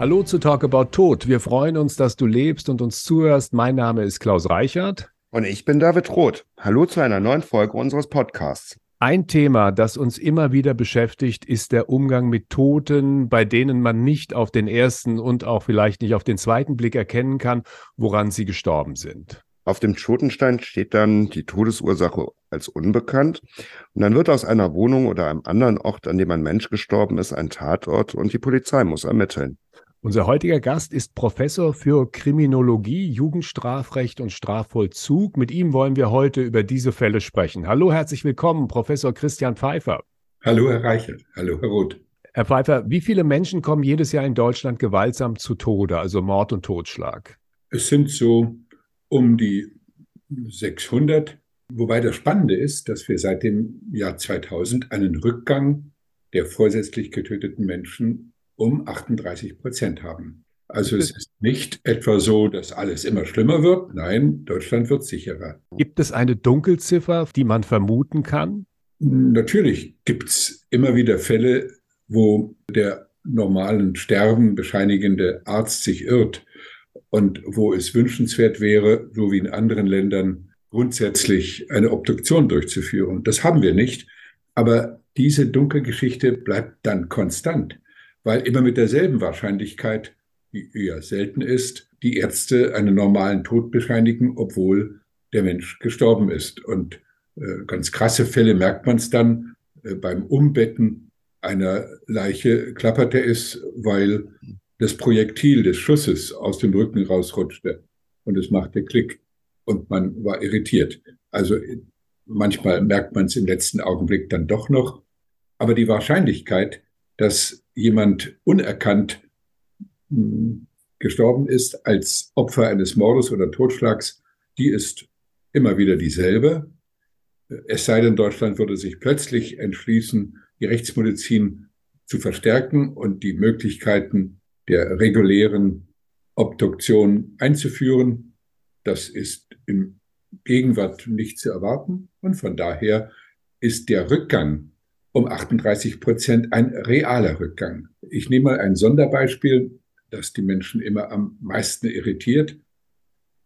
Hallo zu Talk About Tod. Wir freuen uns, dass du lebst und uns zuhörst. Mein Name ist Klaus Reichert. Und ich bin David Roth. Hallo zu einer neuen Folge unseres Podcasts. Ein Thema, das uns immer wieder beschäftigt, ist der Umgang mit Toten, bei denen man nicht auf den ersten und auch vielleicht nicht auf den zweiten Blick erkennen kann, woran sie gestorben sind. Auf dem Totenstein steht dann die Todesursache als unbekannt. Und dann wird aus einer Wohnung oder einem anderen Ort, an dem ein Mensch gestorben ist, ein Tatort und die Polizei muss ermitteln. Unser heutiger Gast ist Professor für Kriminologie, Jugendstrafrecht und Strafvollzug. Mit ihm wollen wir heute über diese Fälle sprechen. Hallo, herzlich willkommen, Professor Christian Pfeiffer. Hallo, Herr Reichert. Hallo, Herr Roth. Herr Pfeiffer, wie viele Menschen kommen jedes Jahr in Deutschland gewaltsam zu Tode, also Mord und Totschlag? Es sind so um die 600. Wobei das Spannende ist, dass wir seit dem Jahr 2000 einen Rückgang der vorsätzlich getöteten Menschen um 38 Prozent haben. Also es ist nicht etwa so, dass alles immer schlimmer wird. Nein, Deutschland wird sicherer. Gibt es eine Dunkelziffer, die man vermuten kann? Natürlich gibt es immer wieder Fälle, wo der normalen Sterben bescheinigende Arzt sich irrt und wo es wünschenswert wäre, so wie in anderen Ländern, grundsätzlich eine Obduktion durchzuführen. Das haben wir nicht. Aber diese Dunkelgeschichte bleibt dann konstant weil immer mit derselben Wahrscheinlichkeit, die eher selten ist, die Ärzte einen normalen Tod bescheinigen, obwohl der Mensch gestorben ist. Und äh, ganz krasse Fälle merkt man es dann äh, beim Umbetten einer Leiche klapperte es, weil das Projektil des Schusses aus dem Rücken rausrutschte und es machte Klick und man war irritiert. Also manchmal merkt man es im letzten Augenblick dann doch noch, aber die Wahrscheinlichkeit, dass jemand unerkannt hm, gestorben ist als Opfer eines Mordes oder Totschlags, die ist immer wieder dieselbe. Es sei denn, Deutschland würde sich plötzlich entschließen, die Rechtsmedizin zu verstärken und die Möglichkeiten der regulären Obduktion einzuführen. Das ist in Gegenwart nicht zu erwarten. Und von daher ist der Rückgang um 38 Prozent ein realer Rückgang. Ich nehme mal ein Sonderbeispiel, das die Menschen immer am meisten irritiert.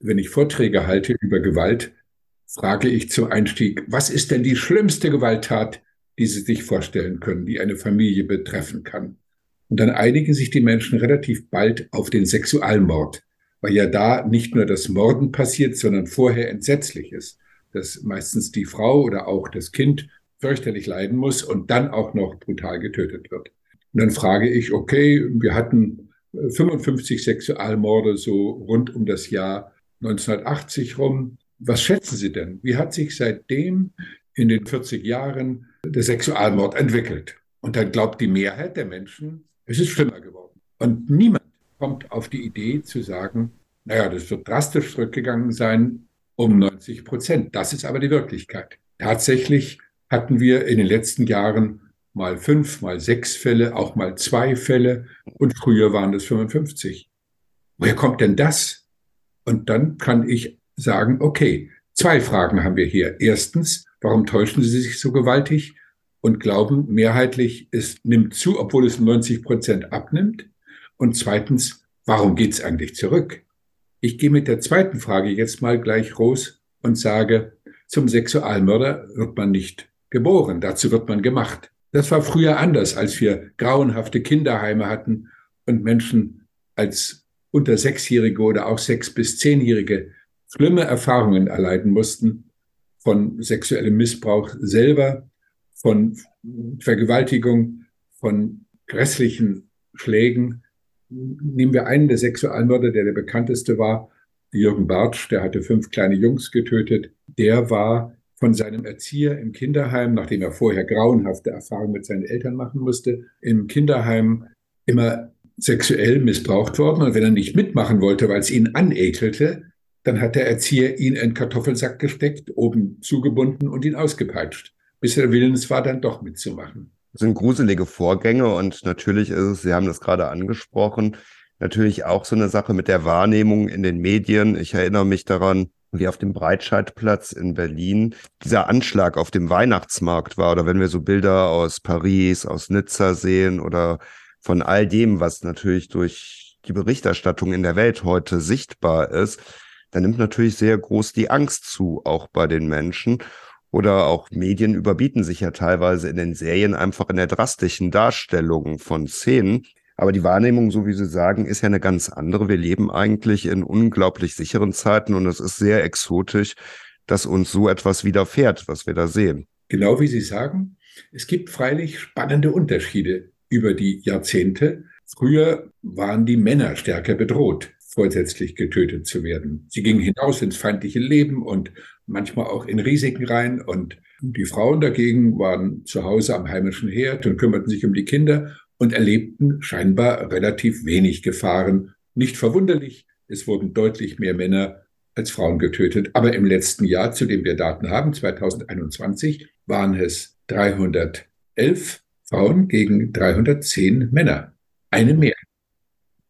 Wenn ich Vorträge halte über Gewalt, frage ich zum Einstieg, was ist denn die schlimmste Gewalttat, die Sie sich vorstellen können, die eine Familie betreffen kann? Und dann einigen sich die Menschen relativ bald auf den Sexualmord, weil ja da nicht nur das Morden passiert, sondern vorher Entsetzliches, dass meistens die Frau oder auch das Kind fürchterlich leiden muss und dann auch noch brutal getötet wird. Und dann frage ich, okay, wir hatten 55 äh, Sexualmorde so rund um das Jahr 1980 rum. Was schätzen Sie denn? Wie hat sich seitdem in den 40 Jahren der Sexualmord entwickelt? Und dann glaubt die Mehrheit der Menschen, es ist schlimmer geworden. Und niemand kommt auf die Idee zu sagen, naja, das wird drastisch zurückgegangen sein um 90 Prozent. Das ist aber die Wirklichkeit. Tatsächlich hatten wir in den letzten Jahren mal fünf, mal sechs Fälle, auch mal zwei Fälle und früher waren es 55. Woher kommt denn das? Und dann kann ich sagen, okay, zwei Fragen haben wir hier. Erstens, warum täuschen Sie sich so gewaltig und glauben mehrheitlich, es nimmt zu, obwohl es 90 Prozent abnimmt? Und zweitens, warum geht es eigentlich zurück? Ich gehe mit der zweiten Frage jetzt mal gleich raus und sage, zum Sexualmörder wird man nicht geboren, dazu wird man gemacht. Das war früher anders, als wir grauenhafte Kinderheime hatten und Menschen als unter Sechsjährige oder auch Sechs- bis Zehnjährige schlimme Erfahrungen erleiden mussten von sexuellem Missbrauch selber, von Vergewaltigung, von grässlichen Schlägen. Nehmen wir einen der Sexualmörder, der der bekannteste war, Jürgen Bartsch, der hatte fünf kleine Jungs getötet. Der war von seinem Erzieher im Kinderheim, nachdem er vorher grauenhafte Erfahrungen mit seinen Eltern machen musste, im Kinderheim immer sexuell missbraucht worden. Und wenn er nicht mitmachen wollte, weil es ihn anekelte, dann hat der Erzieher ihn in einen Kartoffelsack gesteckt, oben zugebunden und ihn ausgepeitscht, bis er willens war, dann doch mitzumachen. Das sind gruselige Vorgänge und natürlich ist es, Sie haben das gerade angesprochen, natürlich auch so eine Sache mit der Wahrnehmung in den Medien. Ich erinnere mich daran, wie auf dem Breitscheidplatz in Berlin dieser Anschlag auf dem Weihnachtsmarkt war oder wenn wir so Bilder aus Paris, aus Nizza sehen oder von all dem, was natürlich durch die Berichterstattung in der Welt heute sichtbar ist, dann nimmt natürlich sehr groß die Angst zu, auch bei den Menschen. Oder auch Medien überbieten sich ja teilweise in den Serien einfach in der drastischen Darstellung von Szenen. Aber die Wahrnehmung, so wie Sie sagen, ist ja eine ganz andere. Wir leben eigentlich in unglaublich sicheren Zeiten und es ist sehr exotisch, dass uns so etwas widerfährt, was wir da sehen. Genau wie Sie sagen, es gibt freilich spannende Unterschiede über die Jahrzehnte. Früher waren die Männer stärker bedroht, vorsätzlich getötet zu werden. Sie gingen hinaus ins feindliche Leben und manchmal auch in Risiken rein. Und die Frauen dagegen waren zu Hause am heimischen Herd und kümmerten sich um die Kinder und erlebten scheinbar relativ wenig Gefahren. Nicht verwunderlich, es wurden deutlich mehr Männer als Frauen getötet. Aber im letzten Jahr, zu dem wir Daten haben, 2021, waren es 311 Frauen gegen 310 Männer. Eine mehr.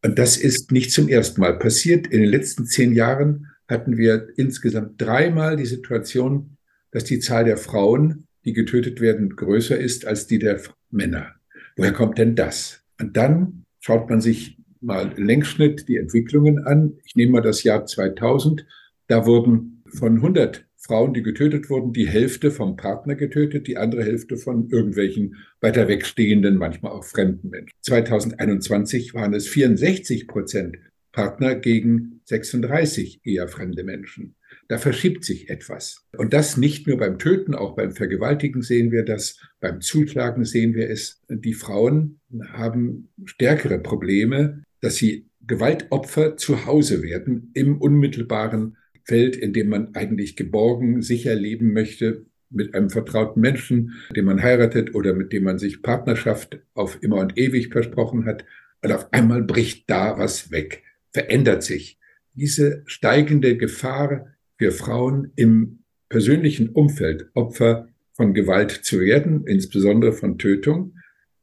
Und das ist nicht zum ersten Mal passiert. In den letzten zehn Jahren hatten wir insgesamt dreimal die Situation, dass die Zahl der Frauen, die getötet werden, größer ist als die der Männer. Woher kommt denn das? Und dann schaut man sich mal Längsschnitt die Entwicklungen an. Ich nehme mal das Jahr 2000. Da wurden von 100 Frauen, die getötet wurden, die Hälfte vom Partner getötet, die andere Hälfte von irgendwelchen weiter wegstehenden, manchmal auch fremden Menschen. 2021 waren es 64 Prozent Partner gegen 36 eher fremde Menschen. Da verschiebt sich etwas. Und das nicht nur beim Töten, auch beim Vergewaltigen sehen wir das, beim Zuschlagen sehen wir es. Die Frauen haben stärkere Probleme, dass sie Gewaltopfer zu Hause werden im unmittelbaren Feld, in dem man eigentlich geborgen, sicher leben möchte, mit einem vertrauten Menschen, den man heiratet oder mit dem man sich Partnerschaft auf immer und ewig versprochen hat. Und auf einmal bricht da was weg, verändert sich. Diese steigende Gefahr für Frauen im persönlichen Umfeld Opfer von Gewalt zu werden, insbesondere von Tötung,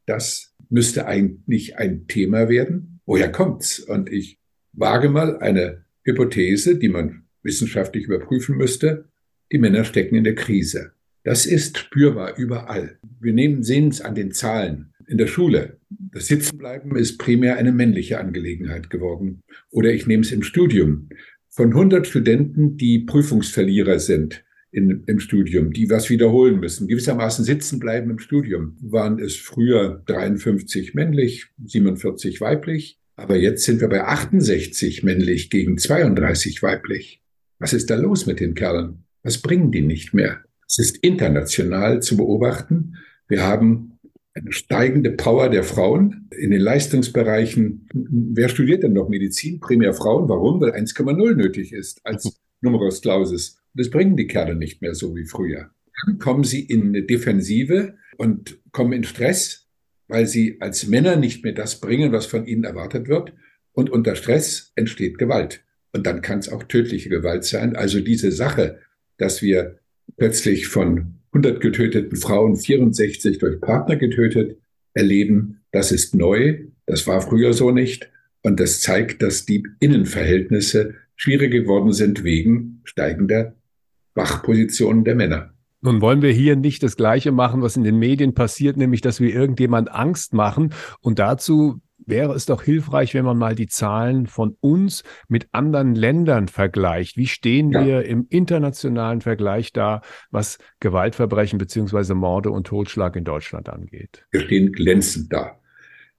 das müsste eigentlich ein Thema werden. Woher kommt's? Und ich wage mal eine Hypothese, die man wissenschaftlich überprüfen müsste. Die Männer stecken in der Krise. Das ist spürbar überall. Wir nehmen, sehen es an den Zahlen. In der Schule. Das Sitzenbleiben ist primär eine männliche Angelegenheit geworden. Oder ich nehme es im Studium von 100 Studenten, die Prüfungsverlierer sind in, im Studium, die was wiederholen müssen, gewissermaßen sitzen bleiben im Studium, waren es früher 53 männlich, 47 weiblich. Aber jetzt sind wir bei 68 männlich gegen 32 weiblich. Was ist da los mit den Kerlen? Was bringen die nicht mehr? Es ist international zu beobachten. Wir haben eine steigende Power der Frauen in den Leistungsbereichen. Wer studiert denn noch Medizin? Primär Frauen. Warum? Weil 1,0 nötig ist als Numerus Clausus. Das bringen die Kerle nicht mehr so wie früher. Dann kommen sie in eine Defensive und kommen in Stress, weil sie als Männer nicht mehr das bringen, was von ihnen erwartet wird. Und unter Stress entsteht Gewalt. Und dann kann es auch tödliche Gewalt sein. Also diese Sache, dass wir plötzlich von 100 getöteten Frauen 64 durch Partner getötet erleben. Das ist neu. Das war früher so nicht. Und das zeigt, dass die Innenverhältnisse schwierig geworden sind wegen steigender Wachpositionen der Männer. Nun wollen wir hier nicht das Gleiche machen, was in den Medien passiert, nämlich dass wir irgendjemand Angst machen. Und dazu wäre es doch hilfreich, wenn man mal die Zahlen von uns mit anderen Ländern vergleicht. Wie stehen ja. wir im internationalen Vergleich da, was Gewaltverbrechen beziehungsweise Morde und Totschlag in Deutschland angeht? Wir stehen glänzend da.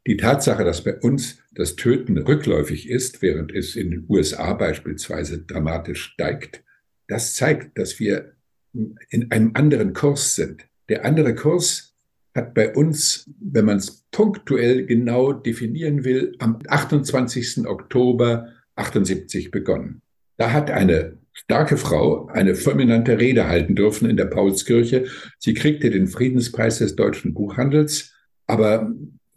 Die Tatsache, dass bei uns das Töten rückläufig ist, während es in den USA beispielsweise dramatisch steigt, das zeigt, dass wir in einem anderen Kurs sind. Der andere Kurs hat bei uns, wenn man es punktuell genau definieren will, am 28. Oktober 78 begonnen. Da hat eine starke Frau eine fulminante Rede halten dürfen in der Paulskirche. Sie kriegte den Friedenspreis des deutschen Buchhandels, aber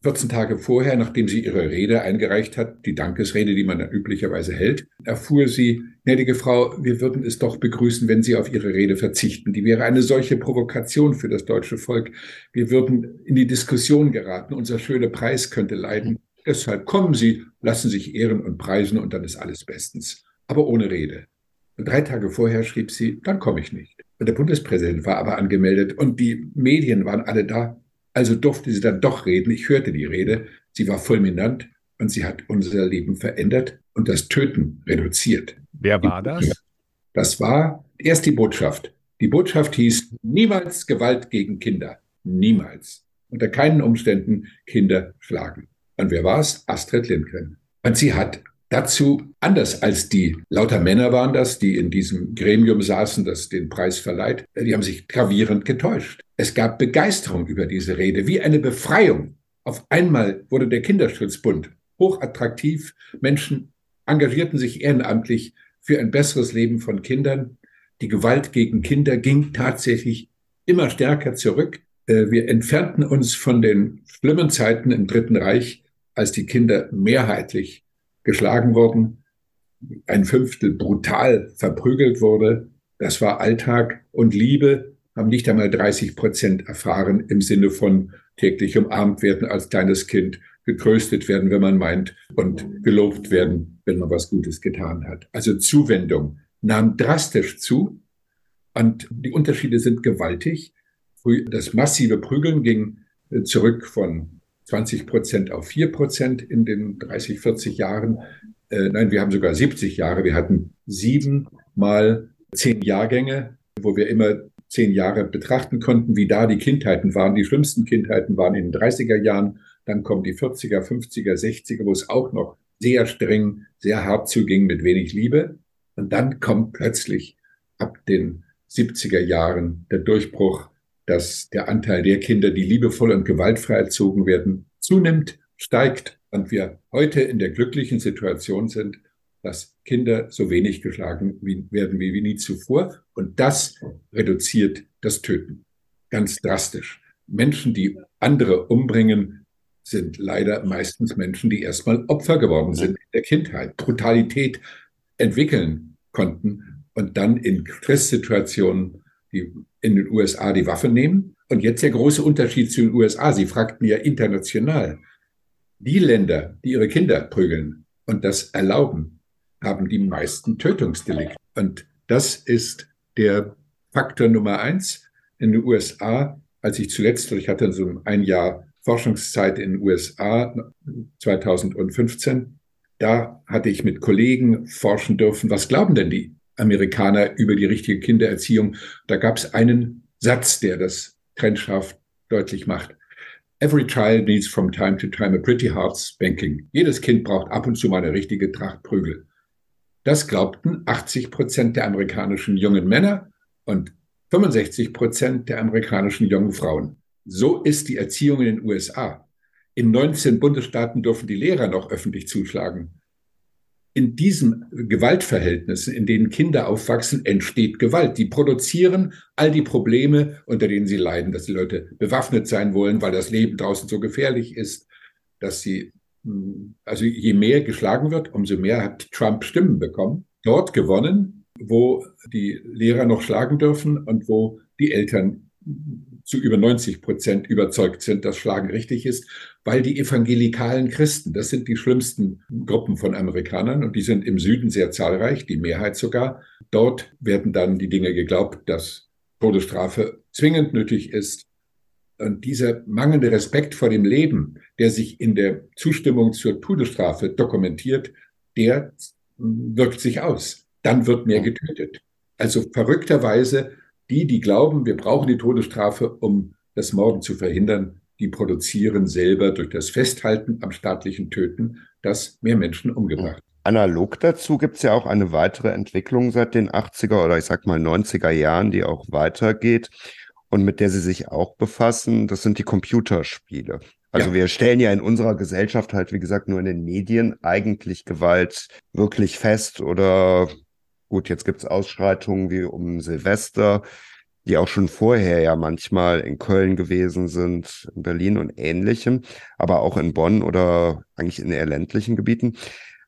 14 Tage vorher, nachdem sie ihre Rede eingereicht hat, die Dankesrede, die man dann üblicherweise hält, erfuhr sie, gnädige Frau, wir würden es doch begrüßen, wenn Sie auf Ihre Rede verzichten. Die wäre eine solche Provokation für das deutsche Volk. Wir würden in die Diskussion geraten. Unser schöner Preis könnte leiden. Deshalb kommen Sie, lassen sich ehren und preisen und dann ist alles bestens. Aber ohne Rede. Und drei Tage vorher schrieb sie, dann komme ich nicht. Der Bundespräsident war aber angemeldet und die Medien waren alle da. Also durfte sie dann doch reden. Ich hörte die Rede. Sie war fulminant und sie hat unser Leben verändert und das Töten reduziert. Wer war das? Das war erst die Botschaft. Die Botschaft hieß niemals Gewalt gegen Kinder. Niemals. Unter keinen Umständen Kinder schlagen. Und wer war es? Astrid Lindgren. Und sie hat dazu, anders als die, lauter Männer waren das, die in diesem Gremium saßen, das den Preis verleiht, die haben sich gravierend getäuscht. Es gab Begeisterung über diese Rede, wie eine Befreiung. Auf einmal wurde der Kinderschutzbund hochattraktiv. Menschen engagierten sich ehrenamtlich für ein besseres Leben von Kindern. Die Gewalt gegen Kinder ging tatsächlich immer stärker zurück. Äh, wir entfernten uns von den schlimmen Zeiten im Dritten Reich, als die Kinder mehrheitlich geschlagen wurden, ein Fünftel brutal verprügelt wurde. Das war Alltag und Liebe haben nicht einmal 30 Prozent erfahren im Sinne von täglich umarmt werden als kleines Kind, getröstet werden, wenn man meint, und gelobt werden, wenn man was Gutes getan hat. Also Zuwendung nahm drastisch zu und die Unterschiede sind gewaltig. Das massive Prügeln ging zurück von 20 Prozent auf 4 Prozent in den 30, 40 Jahren. Äh, nein, wir haben sogar 70 Jahre. Wir hatten sieben mal zehn Jahrgänge, wo wir immer zehn Jahre betrachten konnten, wie da die Kindheiten waren. Die schlimmsten Kindheiten waren in den 30er Jahren. Dann kommen die 40er, 50er, 60er, wo es auch noch sehr streng, sehr hart zuging mit wenig Liebe. Und dann kommt plötzlich ab den 70er Jahren der Durchbruch, dass der Anteil der Kinder, die liebevoll und gewaltfrei erzogen werden, zunimmt, steigt und wir heute in der glücklichen Situation sind, dass Kinder so wenig geschlagen werden wie, nie zuvor. Und das reduziert das Töten ganz drastisch. Menschen, die andere umbringen, sind leider meistens Menschen, die erstmal Opfer geworden sind in der Kindheit, Brutalität entwickeln konnten und dann in Stresssituationen die in den USA die Waffe nehmen. Und jetzt der große Unterschied zu den USA. Sie fragten ja international. Die Länder, die ihre Kinder prügeln und das erlauben, haben die meisten Tötungsdelikte. Und das ist der Faktor Nummer eins. In den USA, als ich zuletzt, ich hatte so ein Jahr Forschungszeit in den USA 2015, da hatte ich mit Kollegen forschen dürfen, was glauben denn die Amerikaner über die richtige Kindererziehung? Da gab es einen Satz, der das trennscharf deutlich macht. Every child needs from time to time a pretty hard spanking. Jedes Kind braucht ab und zu mal eine richtige Tracht Prügel. Das glaubten 80 Prozent der amerikanischen jungen Männer und 65 Prozent der amerikanischen jungen Frauen. So ist die Erziehung in den USA. In 19 Bundesstaaten dürfen die Lehrer noch öffentlich zuschlagen in diesen Gewaltverhältnissen, in denen Kinder aufwachsen, entsteht Gewalt. Die produzieren all die Probleme, unter denen sie leiden, dass die Leute bewaffnet sein wollen, weil das Leben draußen so gefährlich ist, dass sie, hm, also je mehr geschlagen wird, umso mehr hat Trump Stimmen bekommen. Dort gewonnen, wo die Lehrer noch schlagen dürfen und wo die Eltern zu über 90 Prozent überzeugt sind, dass Schlagen richtig ist, weil die evangelikalen Christen, das sind die schlimmsten Gruppen von Amerikanern und die sind im Süden sehr zahlreich, die Mehrheit sogar. Dort werden dann die Dinge geglaubt, dass Todesstrafe zwingend nötig ist. Und dieser mangelnde Respekt vor dem Leben, der sich in der Zustimmung zur Todesstrafe dokumentiert, der wirkt sich aus. Dann wird mehr getötet. Also verrückterweise die, die glauben, wir brauchen die Todesstrafe, um das Morden zu verhindern, die produzieren selber durch das Festhalten am staatlichen Töten, dass mehr Menschen umgebracht Analog dazu gibt es ja auch eine weitere Entwicklung seit den 80er oder ich sag mal 90er Jahren, die auch weitergeht und mit der Sie sich auch befassen. Das sind die Computerspiele. Also ja. wir stellen ja in unserer Gesellschaft halt, wie gesagt, nur in den Medien eigentlich Gewalt wirklich fest oder Gut, jetzt gibt es Ausschreitungen wie um Silvester, die auch schon vorher ja manchmal in Köln gewesen sind, in Berlin und ähnlichem, aber auch in Bonn oder eigentlich in eher ländlichen Gebieten.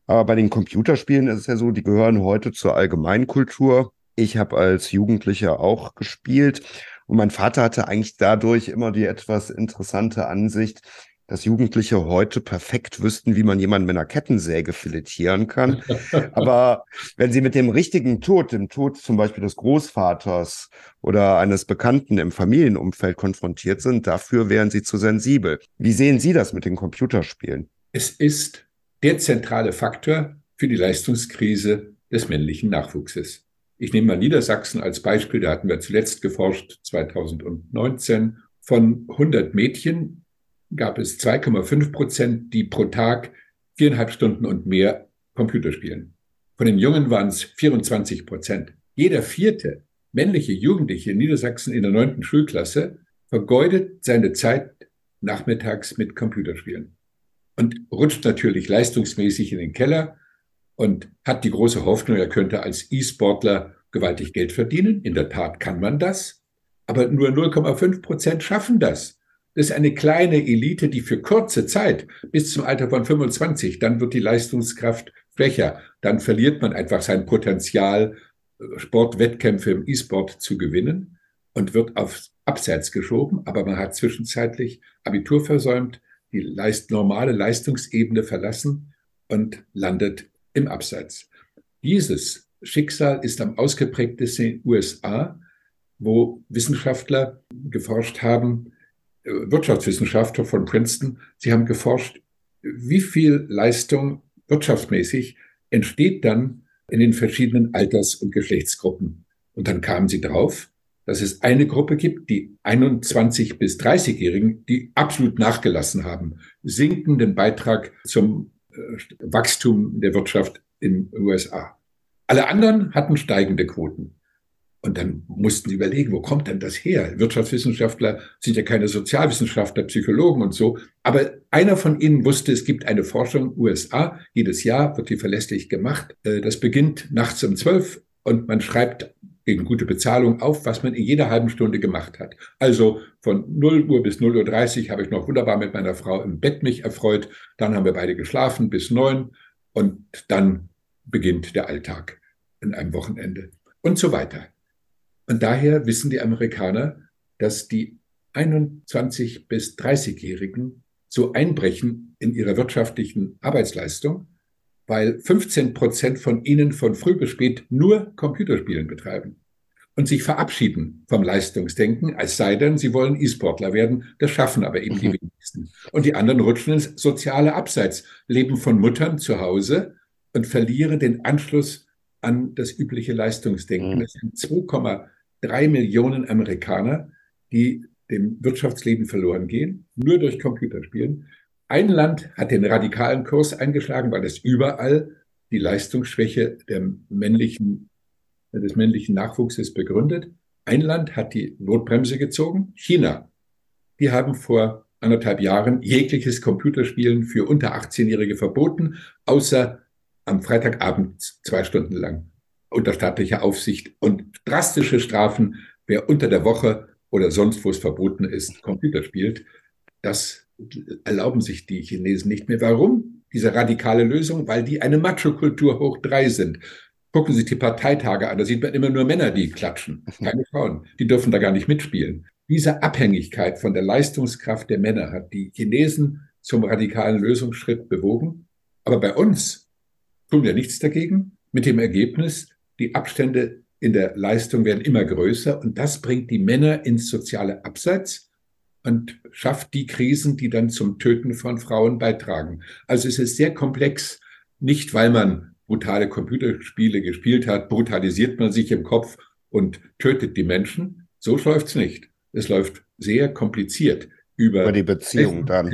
Aber bei den Computerspielen ist es ja so, die gehören heute zur Allgemeinkultur. Ich habe als Jugendlicher auch gespielt und mein Vater hatte eigentlich dadurch immer die etwas interessante Ansicht, dass Jugendliche heute perfekt wüssten, wie man jemanden mit einer Kettensäge filetieren kann. Aber wenn sie mit dem richtigen Tod, dem Tod zum Beispiel des Großvaters oder eines Bekannten im Familienumfeld konfrontiert sind, dafür wären sie zu sensibel. Wie sehen Sie das mit den Computerspielen? Es ist der zentrale Faktor für die Leistungskrise des männlichen Nachwuchses. Ich nehme mal Niedersachsen als Beispiel, da hatten wir zuletzt geforscht, 2019. Von 100 Mädchen gab es 2,5 Prozent, die pro Tag viereinhalb Stunden und mehr Computer spielen. Von den Jungen waren es 24 Prozent. Jeder vierte männliche Jugendliche in Niedersachsen in der neunten Schulklasse vergeudet seine Zeit nachmittags mit Computerspielen und rutscht natürlich leistungsmäßig in den Keller und hat die große Hoffnung, er könnte als E-Sportler gewaltig Geld verdienen. In der Tat kann man das, aber nur 0,5 Prozent schaffen das. Das ist eine kleine Elite, die für kurze Zeit bis zum Alter von 25, dann wird die Leistungskraft schwächer, dann verliert man einfach sein Potenzial, Sportwettkämpfe im E-Sport zu gewinnen und wird aufs Abseits geschoben, aber man hat zwischenzeitlich Abitur versäumt, die Leist normale Leistungsebene verlassen und landet im Abseits. Dieses Schicksal ist am ausgeprägtesten in den USA, wo Wissenschaftler geforscht haben, äh, Wirtschaftswissenschaftler von Princeton, sie haben geforscht, wie viel Leistung wirtschaftsmäßig entsteht dann in den verschiedenen Alters- und Geschlechtsgruppen. Und dann kamen sie drauf, dass es eine Gruppe gibt, die 21 bis 30-Jährigen, die absolut nachgelassen haben, sinkenden Beitrag zum äh, Wachstum der Wirtschaft in den USA. Alle anderen hatten steigende Quoten. Und dann mussten sie überlegen, wo kommt denn das her? Wirtschaftswissenschaftler sind ja keine Sozialwissenschaftler, Psychologen und so. Aber einer von ihnen wusste, es gibt eine Forschung USA. Jedes Jahr wird die verlässlich gemacht. Äh, das beginnt nachts um zwölf und man schreibt gegen gute Bezahlung auf, was man in jeder halben Stunde gemacht hat. Also von 0 Uhr bis 0 Uhr 30 habe ich noch wunderbar mit meiner Frau im Bett mich erfreut. Dann haben wir beide geschlafen bis neun und dann beginnt der Alltag in einem Wochenende und so weiter. Und daher wissen die Amerikaner, dass die 21 bis 30-Jährigen so einbrechen in ihrer wirtschaftlichen Arbeitsleistung, weil 15 Prozent von ihnen von früh bis spät nur Computerspielen betreiben und sich verabschieden vom Leistungsdenken, als sei denn, sie wollen E-Sportler werden. Das schaffen aber eben die mhm. wenigsten. Und die anderen rutschen ins soziale Abseits, leben von Muttern zu Hause und verlieren den Anschluss an das übliche Leistungsdenken. Es sind 2, drei Millionen Amerikaner, die dem Wirtschaftsleben verloren gehen, nur durch Computerspielen. Ein Land hat den radikalen Kurs eingeschlagen, weil es überall die Leistungsschwäche männlichen, des männlichen Nachwuchses begründet. Ein Land hat die Notbremse gezogen, China. Die haben vor anderthalb Jahren jegliches Computerspielen für unter 18-Jährige verboten, außer am Freitagabend zwei Stunden lang unter staatlicher Aufsicht und drastische Strafen, wer unter der Woche oder sonst, wo es verboten ist, Computer spielt. Das erlauben sich die Chinesen nicht mehr. Warum? Diese radikale Lösung, weil die eine Macho-Kultur hoch drei sind. Gucken Sie sich die Parteitage an, da sieht man immer nur Männer, die klatschen, keine Frauen. Die dürfen da gar nicht mitspielen. Diese Abhängigkeit von der Leistungskraft der Männer hat die Chinesen zum radikalen Lösungsschritt bewogen. Aber bei uns tun wir nichts dagegen, mit dem Ergebnis, die Abstände in der Leistung werden immer größer und das bringt die Männer ins soziale Abseits und schafft die Krisen, die dann zum Töten von Frauen beitragen. Also es ist sehr komplex, nicht weil man brutale Computerspiele gespielt hat, brutalisiert man sich im Kopf und tötet die Menschen. So läuft's nicht. Es läuft sehr kompliziert über, über die Beziehung dann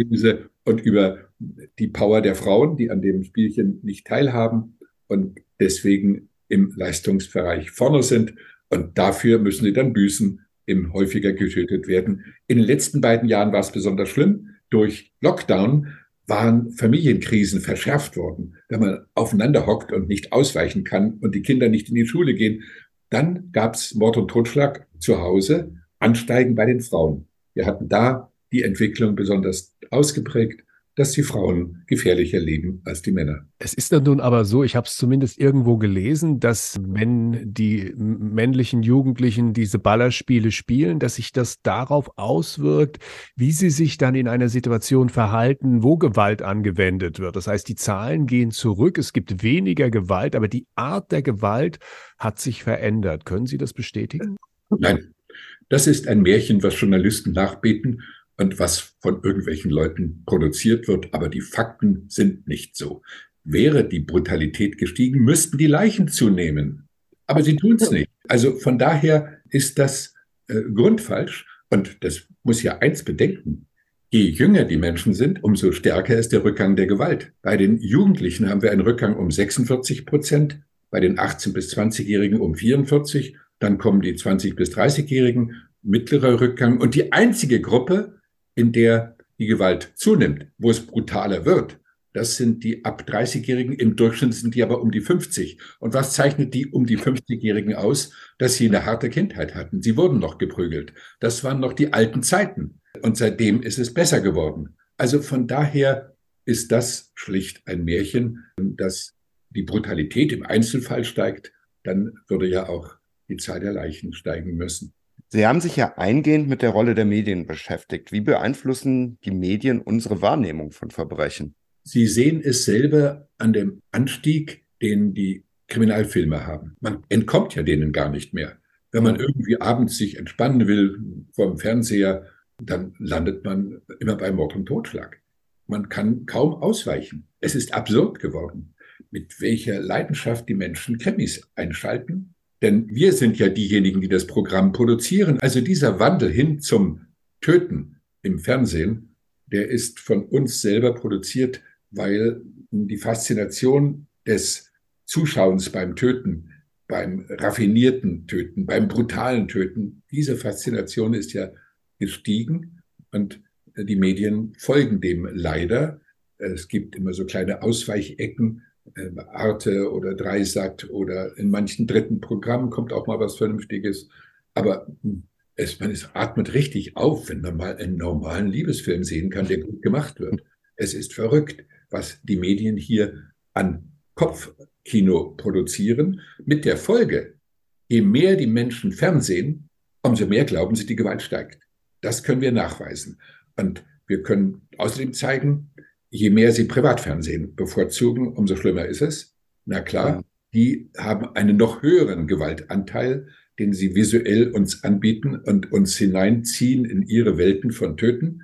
und über die Power der Frauen, die an dem Spielchen nicht teilhaben und deswegen im Leistungsbereich vorne sind. Und dafür müssen sie dann büßen, eben häufiger getötet werden. In den letzten beiden Jahren war es besonders schlimm. Durch Lockdown waren Familienkrisen verschärft worden. Wenn man aufeinander hockt und nicht ausweichen kann und die Kinder nicht in die Schule gehen, dann gab es Mord und Totschlag zu Hause, Ansteigen bei den Frauen. Wir hatten da die Entwicklung besonders ausgeprägt dass die Frauen gefährlicher leben als die Männer. Es ist dann nun aber so, ich habe es zumindest irgendwo gelesen, dass wenn die männlichen Jugendlichen diese Ballerspiele spielen, dass sich das darauf auswirkt, wie sie sich dann in einer Situation verhalten, wo Gewalt angewendet wird. Das heißt, die Zahlen gehen zurück, es gibt weniger Gewalt, aber die Art der Gewalt hat sich verändert. Können Sie das bestätigen? Nein, das ist ein Märchen, was Journalisten nachbeten und was von irgendwelchen Leuten produziert wird, aber die Fakten sind nicht so. Wäre die Brutalität gestiegen, müssten die Leichen zunehmen. Aber sie tun es nicht. Also von daher ist das äh, grundfalsch. Und das muss ja eins bedenken. Je jünger die Menschen sind, umso stärker ist der Rückgang der Gewalt. Bei den Jugendlichen haben wir einen Rückgang um 46 Prozent, bei den 18- bis 20-Jährigen um 44, dann kommen die 20- bis 30-Jährigen, mittlerer Rückgang. Und die einzige Gruppe, in der die Gewalt zunimmt, wo es brutaler wird, das sind die ab 30-Jährigen. Im Durchschnitt sind die aber um die 50. Und was zeichnet die um die 50-Jährigen aus? Dass sie eine harte Kindheit hatten. Sie wurden noch geprügelt. Das waren noch die alten Zeiten. Und seitdem ist es besser geworden. Also von daher ist das schlicht ein Märchen, dass die Brutalität im Einzelfall steigt. Dann würde ja auch die Zahl der Leichen steigen müssen. Sie haben sich ja eingehend mit der Rolle der Medien beschäftigt. Wie beeinflussen die Medien unsere Wahrnehmung von Verbrechen? Sie sehen es selber an dem Anstieg, den die Kriminalfilme haben. Man entkommt ja denen gar nicht mehr. Wenn man irgendwie abends sich entspannen will vor dem Fernseher, dann landet man immer bei Mord und Totschlag. Man kann kaum ausweichen. Es ist absurd geworden, mit welcher Leidenschaft die Menschen Krimis einschalten. Denn wir sind ja diejenigen, die das Programm produzieren. Also dieser Wandel hin zum Töten im Fernsehen, der ist von uns selber produziert weil die Faszination des Zuschauens beim Töten, beim raffinierten Töten, beim brutalen Töten, diese Faszination ist ja gestiegen und die Medien folgen dem leider. Es gibt immer so kleine Ausweichecken, Arte oder Dreisat oder in manchen dritten Programmen kommt auch mal was Vernünftiges. Aber es, man ist, atmet richtig auf, wenn man mal einen normalen Liebesfilm sehen kann, der gut gemacht wird. Es ist verrückt was die Medien hier an Kopfkino produzieren, mit der Folge, je mehr die Menschen Fernsehen, umso mehr glauben sie, die Gewalt steigt. Das können wir nachweisen. Und wir können außerdem zeigen, je mehr sie Privatfernsehen bevorzugen, umso schlimmer ist es. Na klar, die haben einen noch höheren Gewaltanteil, den sie visuell uns anbieten und uns hineinziehen in ihre Welten von Töten.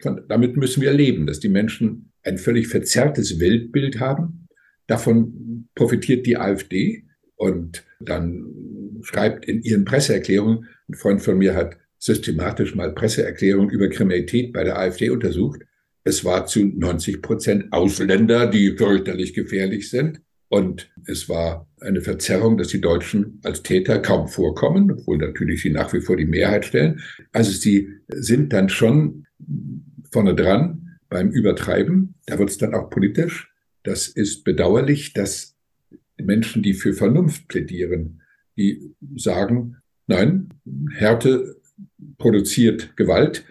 Von, damit müssen wir leben, dass die Menschen ein völlig verzerrtes Weltbild haben. Davon profitiert die AfD und dann schreibt in ihren Presseerklärungen, ein Freund von mir hat systematisch mal Presseerklärungen über Kriminalität bei der AfD untersucht. Es war zu 90 Prozent Ausländer, die fürchterlich gefährlich sind. Und es war eine Verzerrung, dass die Deutschen als Täter kaum vorkommen, obwohl natürlich sie nach wie vor die Mehrheit stellen. Also sie sind dann schon vorne dran beim Übertreiben. Da wird es dann auch politisch. Das ist bedauerlich, dass Menschen, die für Vernunft plädieren, die sagen, nein, Härte produziert Gewalt,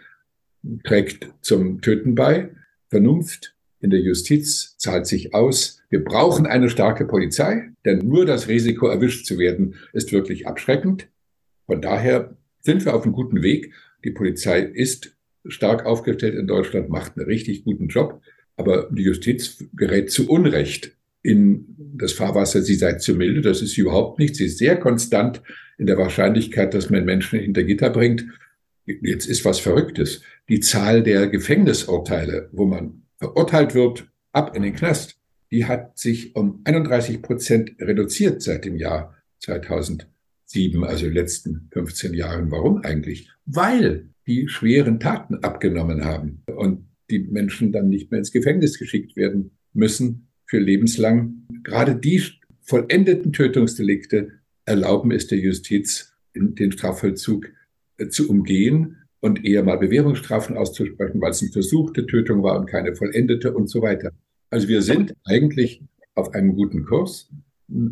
trägt zum Töten bei. Vernunft in der Justiz zahlt sich aus. Wir brauchen eine starke Polizei, denn nur das Risiko, erwischt zu werden, ist wirklich abschreckend. Von daher sind wir auf einem guten Weg. Die Polizei ist stark aufgestellt in Deutschland, macht einen richtig guten Job. Aber die Justiz gerät zu Unrecht in das Fahrwasser, sie sei zu milde. Das ist überhaupt nicht. Sie ist sehr konstant in der Wahrscheinlichkeit, dass man Menschen hinter Gitter bringt. Jetzt ist was Verrücktes. Die Zahl der Gefängnisurteile, wo man verurteilt wird, ab in den Knast, die hat sich um 31 Prozent reduziert seit dem Jahr 2007, also letzten 15 Jahren. Warum eigentlich? Weil die schweren Taten abgenommen haben und die Menschen dann nicht mehr ins Gefängnis geschickt werden müssen für lebenslang. Gerade die vollendeten Tötungsdelikte erlauben es der Justiz, den Strafvollzug zu umgehen und eher mal Bewährungsstrafen auszusprechen, weil es eine versuchte Tötung war und keine vollendete und so weiter. Also wir sind eigentlich auf einem guten Kurs,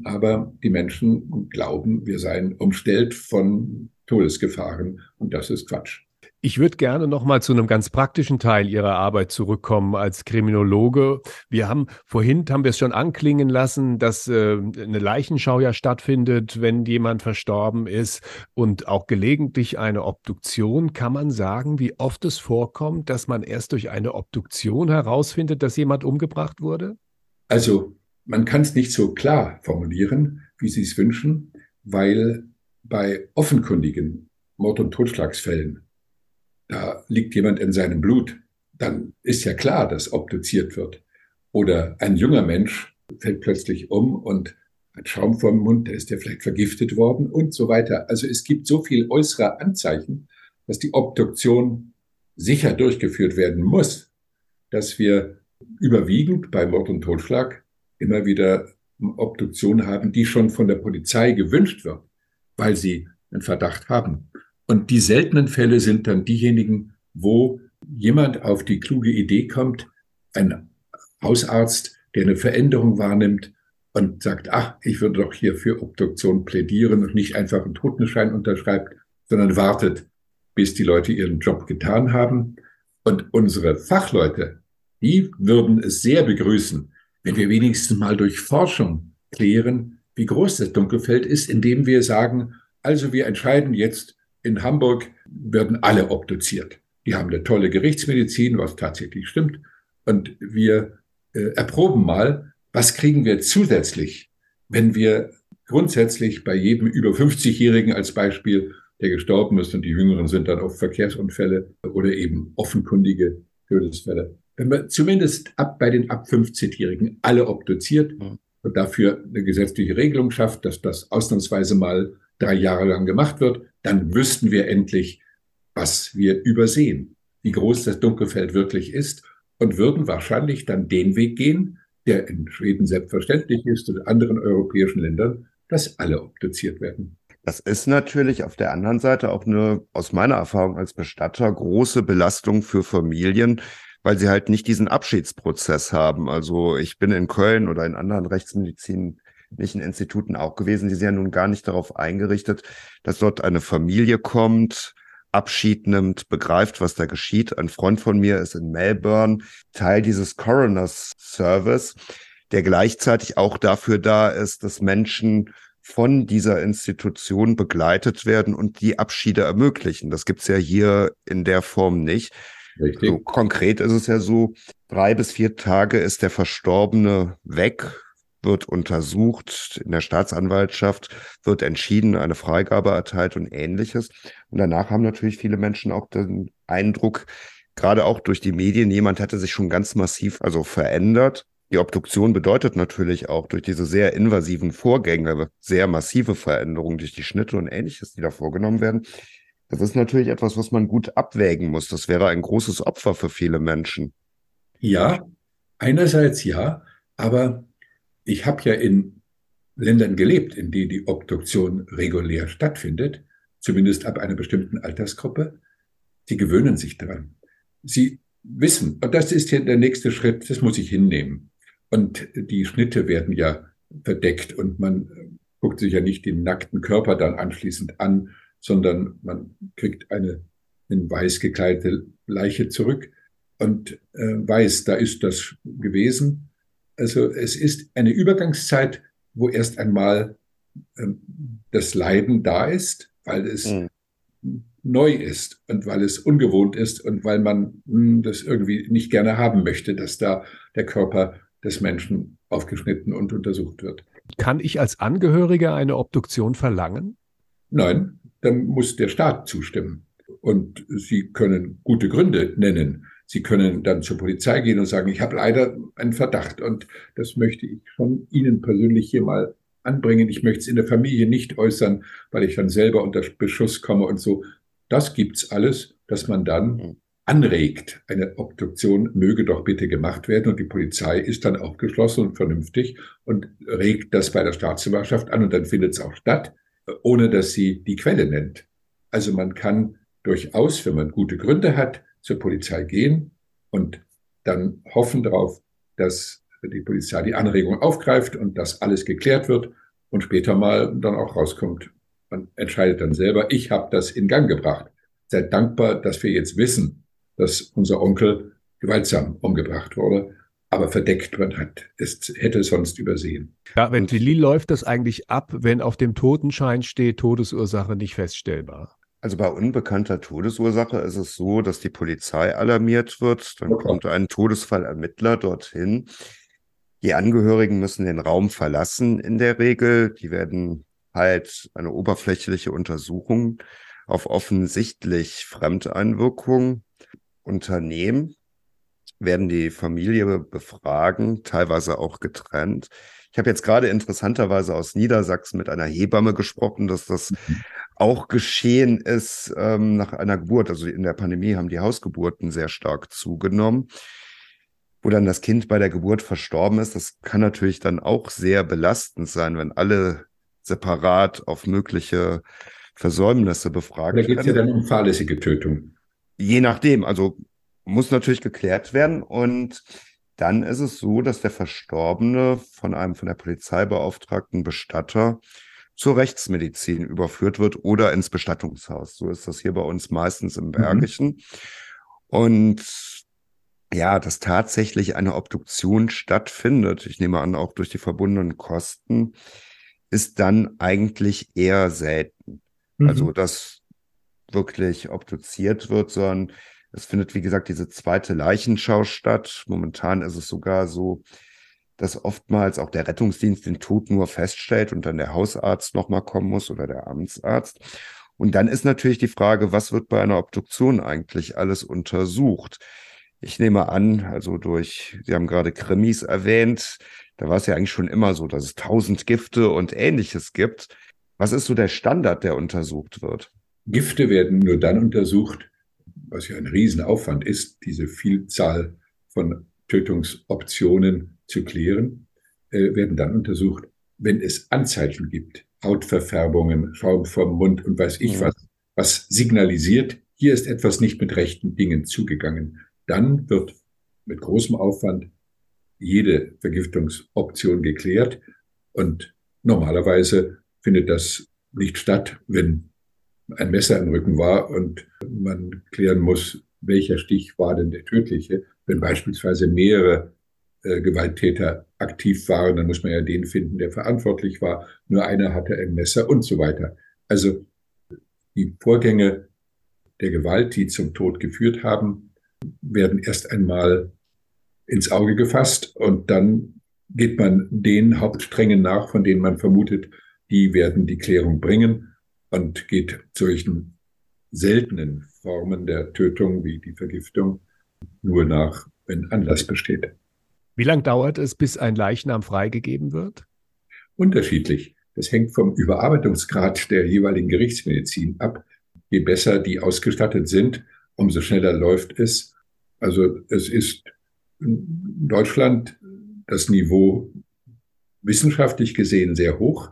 aber die Menschen glauben, wir seien umstellt von Todesgefahren und das ist Quatsch. Ich würde gerne noch mal zu einem ganz praktischen Teil Ihrer Arbeit zurückkommen als Kriminologe. Wir haben vorhin haben wir es schon anklingen lassen, dass äh, eine Leichenschau ja stattfindet, wenn jemand verstorben ist und auch gelegentlich eine Obduktion. Kann man sagen, wie oft es vorkommt, dass man erst durch eine Obduktion herausfindet, dass jemand umgebracht wurde? Also man kann es nicht so klar formulieren, wie Sie es wünschen, weil bei offenkundigen Mord- und Totschlagsfällen da liegt jemand in seinem Blut, dann ist ja klar, dass obduziert wird. Oder ein junger Mensch fällt plötzlich um und hat Schaum vor dem Mund, der ist ja vielleicht vergiftet worden und so weiter. Also es gibt so viel äußere Anzeichen, dass die Obduktion sicher durchgeführt werden muss, dass wir überwiegend bei Mord und Totschlag immer wieder Obduktion haben, die schon von der Polizei gewünscht wird, weil sie einen Verdacht haben. Und die seltenen Fälle sind dann diejenigen, wo jemand auf die kluge Idee kommt, ein Hausarzt, der eine Veränderung wahrnimmt und sagt, ach, ich würde doch hier für Obduktion plädieren und nicht einfach einen Totenschein unterschreibt, sondern wartet, bis die Leute ihren Job getan haben. Und unsere Fachleute, die würden es sehr begrüßen, wenn wir wenigstens mal durch Forschung klären, wie groß das Dunkelfeld ist, indem wir sagen, also wir entscheiden jetzt, in Hamburg werden alle obduziert. Die haben eine tolle Gerichtsmedizin, was tatsächlich stimmt. Und wir äh, erproben mal, was kriegen wir zusätzlich, wenn wir grundsätzlich bei jedem über 50-Jährigen als Beispiel, der gestorben ist und die Jüngeren sind dann oft Verkehrsunfälle oder eben offenkundige Todesfälle, wenn man zumindest ab bei den ab 15-Jährigen alle obduziert und dafür eine gesetzliche Regelung schafft, dass das ausnahmsweise mal drei Jahre lang gemacht wird, dann wüssten wir endlich, was wir übersehen, wie groß das Dunkelfeld wirklich ist und würden wahrscheinlich dann den Weg gehen, der in Schweden selbstverständlich ist und in anderen europäischen Ländern, dass alle obduziert werden. Das ist natürlich auf der anderen Seite auch eine, aus meiner Erfahrung als Bestatter, große Belastung für Familien, weil sie halt nicht diesen Abschiedsprozess haben. Also ich bin in Köln oder in anderen rechtsmedizinischen Instituten auch gewesen, die sind ja nun gar nicht darauf eingerichtet, dass dort eine Familie kommt, Abschied nimmt, begreift, was da geschieht. Ein Freund von mir ist in Melbourne Teil dieses Coroners Service, der gleichzeitig auch dafür da ist, dass Menschen von dieser Institution begleitet werden und die Abschiede ermöglichen. Das gibt's ja hier in der Form nicht. Richtig. So, konkret ist es ja so, drei bis vier Tage ist der Verstorbene weg, wird untersucht in der Staatsanwaltschaft, wird entschieden, eine Freigabe erteilt und ähnliches. Und danach haben natürlich viele Menschen auch den Eindruck, gerade auch durch die Medien, jemand hatte sich schon ganz massiv also verändert. Die Obduktion bedeutet natürlich auch durch diese sehr invasiven Vorgänge, sehr massive Veränderungen durch die Schnitte und ähnliches, die da vorgenommen werden, das ist natürlich etwas, was man gut abwägen muss. Das wäre ein großes Opfer für viele Menschen. Ja, einerseits ja, aber ich habe ja in Ländern gelebt, in denen die Obduktion regulär stattfindet, zumindest ab einer bestimmten Altersgruppe. Sie gewöhnen sich daran. Sie wissen, und das ist ja der nächste Schritt, das muss ich hinnehmen. Und die Schnitte werden ja verdeckt und man guckt sich ja nicht den nackten Körper dann anschließend an, sondern man kriegt eine in weiß gekleidete Leiche zurück und äh, weiß, da ist das gewesen. Also es ist eine Übergangszeit, wo erst einmal ähm, das Leiden da ist, weil es mhm. neu ist und weil es ungewohnt ist und weil man mh, hm, das irgendwie nicht gerne haben möchte, dass da der Körper des Menschen aufgeschnitten und untersucht wird. Kann ich als Angehöriger eine Obduktion verlangen? Nein, dann muss der Staat zustimmen. Und Sie können gute Gründe nennen. Sie können dann zur Polizei gehen und sagen, ich habe leider einen Verdacht und das möchte ich von Ihnen persönlich hier mal anbringen. Ich möchte es in der Familie nicht äußern, weil ich dann selber unter Beschuss komme und so. Das gibt's alles, dass man dann mhm. anregt, eine Obduktion möge doch bitte gemacht werden und die Polizei ist dann aufgeschlossen und vernünftig und regt das bei der Staatsanwaltschaft an und dann findet es auch statt ohne dass sie die Quelle nennt. Also man kann durchaus, wenn man gute Gründe hat, zur Polizei gehen und dann hoffen darauf, dass die Polizei die Anregung aufgreift und dass alles geklärt wird und später mal dann auch rauskommt. Man entscheidet dann selber, ich habe das in Gang gebracht. Seid dankbar, dass wir jetzt wissen, dass unser Onkel gewaltsam umgebracht wurde aber verdeckt man hat. Es hätte sonst übersehen. Ja, wenn wie läuft das eigentlich ab, wenn auf dem Totenschein steht, Todesursache nicht feststellbar? Also bei unbekannter Todesursache ist es so, dass die Polizei alarmiert wird. Dann okay. kommt ein Todesfallermittler dorthin. Die Angehörigen müssen den Raum verlassen in der Regel. Die werden halt eine oberflächliche Untersuchung auf offensichtlich Fremdeinwirkung unternehmen, werden die Familie befragen, teilweise auch getrennt. Ich habe jetzt gerade interessanterweise aus Niedersachsen mit einer Hebamme gesprochen, dass das mhm. auch geschehen ist ähm, nach einer Geburt. Also in der Pandemie haben die Hausgeburten sehr stark zugenommen, wo dann das Kind bei der Geburt verstorben ist. Das kann natürlich dann auch sehr belastend sein, wenn alle separat auf mögliche Versäumnisse befragt werden. Da geht es ja dann um fahrlässige Tötung. Je nachdem, also muss natürlich geklärt werden und dann ist es so, dass der Verstorbene von einem von der Polizei beauftragten Bestatter zur Rechtsmedizin überführt wird oder ins Bestattungshaus. So ist das hier bei uns meistens im mhm. Bergischen. Mhm. Und ja, dass tatsächlich eine Obduktion stattfindet, ich nehme an, auch durch die verbundenen Kosten, ist dann eigentlich eher selten. Also, mhm. Also, dass wirklich obduziert wird, sondern es findet, wie gesagt, diese zweite Leichenschau statt. Momentan ist es sogar so, dass oftmals auch der Rettungsdienst den Tod nur feststellt und dann der Hausarzt nochmal kommen muss oder der Amtsarzt. Und dann ist natürlich die Frage, was wird bei einer Obduktion eigentlich alles untersucht? Ich nehme an, also durch, Sie haben gerade Krimis erwähnt, da war es ja eigentlich schon immer so, dass es tausend Gifte und ähnliches gibt. Was ist so der Standard, der untersucht wird? Gifte werden nur dann untersucht, was ja ein Riesenaufwand ist, diese Vielzahl von Tötungsoptionen zu klären, äh, werden dann untersucht, wenn es Anzeichen gibt, Hautverfärbungen, Schaum vom Mund und weiß ich ja. was, was signalisiert, hier ist etwas nicht mit rechten Dingen zugegangen. Dann wird mit großem Aufwand jede Vergiftungsoption geklärt und normalerweise findet das nicht statt, wenn ein Messer im Rücken war und man klären muss, welcher Stich war denn der tödliche. Wenn beispielsweise mehrere äh, Gewalttäter aktiv waren, dann muss man ja den finden, der verantwortlich war. Nur einer hatte ein Messer und so weiter. Also die Vorgänge der Gewalt, die zum Tod geführt haben, werden erst einmal ins Auge gefasst und dann geht man den Hauptsträngen nach, von denen man vermutet, die werden die Klärung bringen und geht solchen seltenen Formen der Tötung wie die Vergiftung nur nach, wenn Anlass besteht. Wie lange dauert es, bis ein Leichnam freigegeben wird? Unterschiedlich. Das hängt vom Überarbeitungsgrad der jeweiligen Gerichtsmedizin ab. Je besser die ausgestattet sind, umso schneller läuft es. Also es ist in Deutschland das Niveau wissenschaftlich gesehen sehr hoch,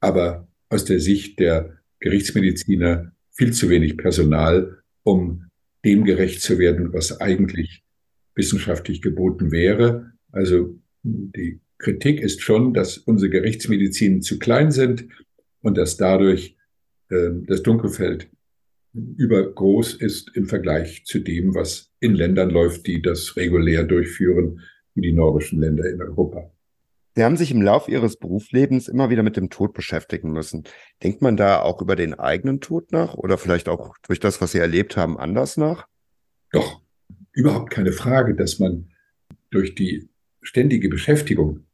aber aus der Sicht der Gerichtsmediziner viel zu wenig Personal, um dem gerecht zu werden, was eigentlich wissenschaftlich geboten wäre. Also die Kritik ist schon, dass unsere Gerichtsmedizinen zu klein sind und dass dadurch äh, das Dunkelfeld übergroß ist im Vergleich zu dem, was in Ländern läuft, die das regulär durchführen, wie die nordischen Länder in Europa. Sie haben sich im Laufe Ihres Berufslebens immer wieder mit dem Tod beschäftigen müssen. Denkt man da auch über den eigenen Tod nach oder vielleicht auch durch das, was Sie erlebt haben, anders nach? Doch, überhaupt keine Frage, dass man durch die ständige Beschäftigung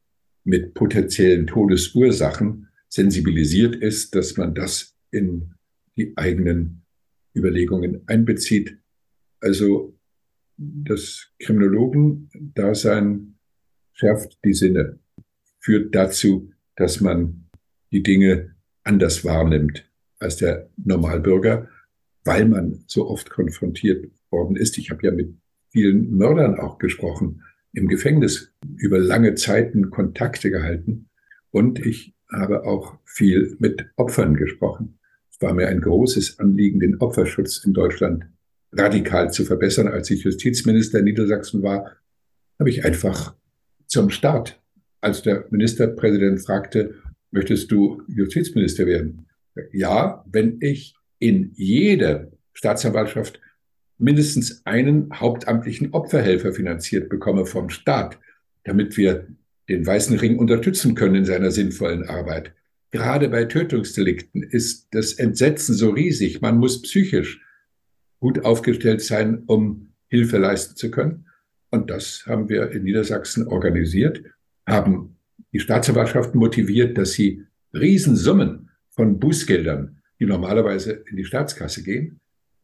mit potenziellen Todesursachen sensibilisiert ist, dass man das in die eigenen Überlegungen einbezieht. Also das Kriminologen-Dasein schärft die Sinne führt dazu, dass man die Dinge anders wahrnimmt als der Normalbürger, weil man so oft konfrontiert worden ist. Ich habe ja mit vielen Mördern auch gesprochen, im Gefängnis über lange Zeiten Kontakte gehalten und ich habe auch viel mit Opfern gesprochen. Es war mir ein großes Anliegen, den Opferschutz in Deutschland radikal zu verbessern. Als ich Justizminister in Niedersachsen war, habe ich einfach zum Start als der Ministerpräsident fragte, möchtest du Justizminister werden? Ja, wenn ich in jeder Staatsanwaltschaft mindestens einen hauptamtlichen Opferhelfer finanziert bekomme vom Staat, damit wir den Weißen Ring unterstützen können in seiner sinnvollen Arbeit. Gerade bei Tötungsdelikten ist das Entsetzen so riesig. Man muss psychisch gut aufgestellt sein, um Hilfe leisten zu können. Und das haben wir in Niedersachsen organisiert haben die Staatsanwaltschaften motiviert, dass sie Riesensummen von Bußgeldern die normalerweise in die Staatskasse gehen,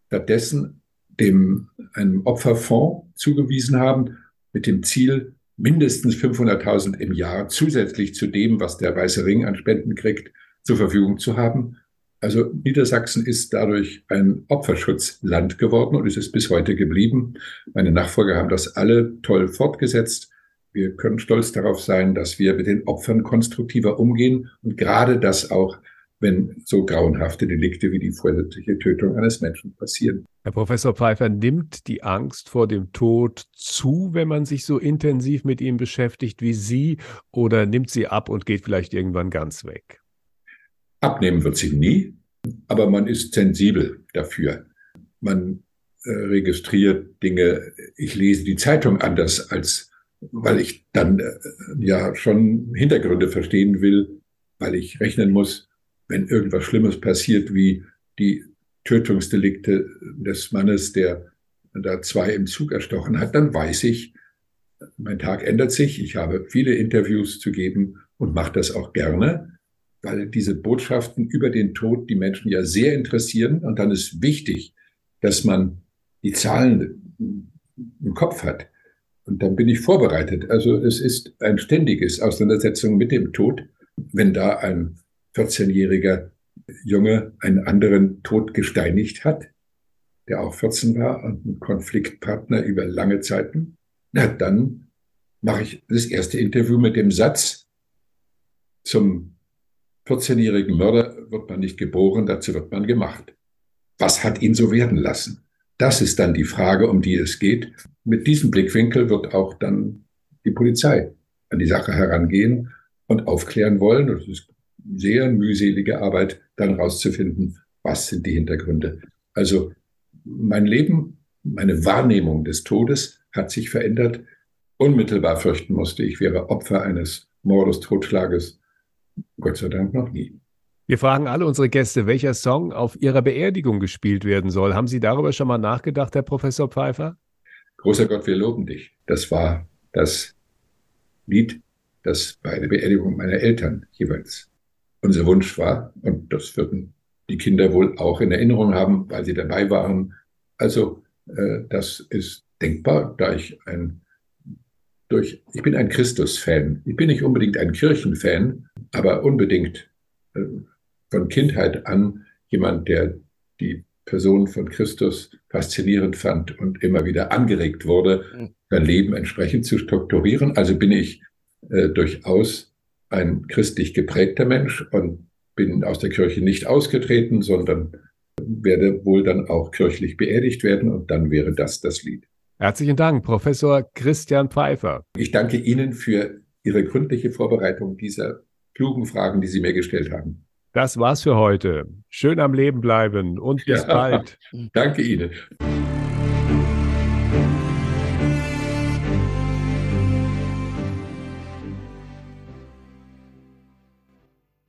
stattdessen dem einem Opferfonds zugewiesen haben mit dem Ziel, mindestens 500.000 im Jahr zusätzlich zu dem, was der Weiße Ring an Spenden kriegt, zur Verfügung zu haben. Also Niedersachsen ist dadurch ein Opferschutzland geworden und ist es bis heute geblieben. Meine Nachfolger haben das alle toll fortgesetzt. Wir können stolz darauf sein, dass wir mit den Opfern konstruktiver umgehen und gerade das auch wenn so grauenhafte Delikte wie die vorsätzliche Tötung eines Menschen passieren. Herr Professor Pfeiffer, nimmt die Angst vor dem Tod zu, wenn man sich so intensiv mit ihm beschäftigt wie Sie, oder nimmt sie ab und geht vielleicht irgendwann ganz weg? Abnehmen wird sie nie, aber man ist sensibel dafür. Man äh, registriert Dinge. Ich lese die Zeitung anders als weil ich dann äh, ja schon Hintergründe verstehen will, weil ich rechnen muss, wenn irgendwas Schlimmes passiert, wie die Tötungsdelikte des Mannes, der da zwei im Zug erstochen hat, dann weiß ich, mein Tag ändert sich. Ich habe viele Interviews zu geben und mache das auch gerne, weil diese Botschaften über den Tod die Menschen ja sehr interessieren. Und dann ist wichtig, dass man die Zahlen im Kopf hat. Und dann bin ich vorbereitet. Also es ist ein ständiges Auseinandersetzung mit dem Tod. Wenn da ein 14-jähriger Junge einen anderen tot gesteinigt hat, der auch 14 war und ein Konfliktpartner über lange Zeiten, na dann mache ich das erste Interview mit dem Satz, zum 14-jährigen Mörder wird man nicht geboren, dazu wird man gemacht. Was hat ihn so werden lassen? Das ist dann die Frage, um die es geht. Mit diesem Blickwinkel wird auch dann die Polizei an die Sache herangehen und aufklären wollen. Das ist sehr mühselige Arbeit, dann rauszufinden, was sind die Hintergründe. Also mein Leben, meine Wahrnehmung des Todes hat sich verändert. Unmittelbar fürchten musste, ich wäre Opfer eines Mordes, Totschlages. Gott sei Dank noch nie. Wir fragen alle unsere Gäste, welcher Song auf ihrer Beerdigung gespielt werden soll. Haben Sie darüber schon mal nachgedacht, Herr Professor Pfeiffer? Großer Gott, wir loben dich. Das war das Lied, das bei der Beerdigung meiner Eltern jeweils unser Wunsch war. Und das würden die Kinder wohl auch in Erinnerung haben, weil sie dabei waren. Also äh, das ist denkbar, da ich ein durch, ich bin ein Christus-Fan. Ich bin nicht unbedingt ein Kirchenfan, aber unbedingt äh, von Kindheit an jemand, der die Person von Christus faszinierend fand und immer wieder angeregt wurde, hm. sein Leben entsprechend zu strukturieren. Also bin ich äh, durchaus ein christlich geprägter Mensch und bin aus der Kirche nicht ausgetreten, sondern werde wohl dann auch kirchlich beerdigt werden und dann wäre das das Lied. Herzlichen Dank, Professor Christian Pfeiffer. Ich danke Ihnen für Ihre gründliche Vorbereitung dieser klugen Fragen, die Sie mir gestellt haben. Das war's für heute. Schön am Leben bleiben und bis ja, bald. Danke Ihnen.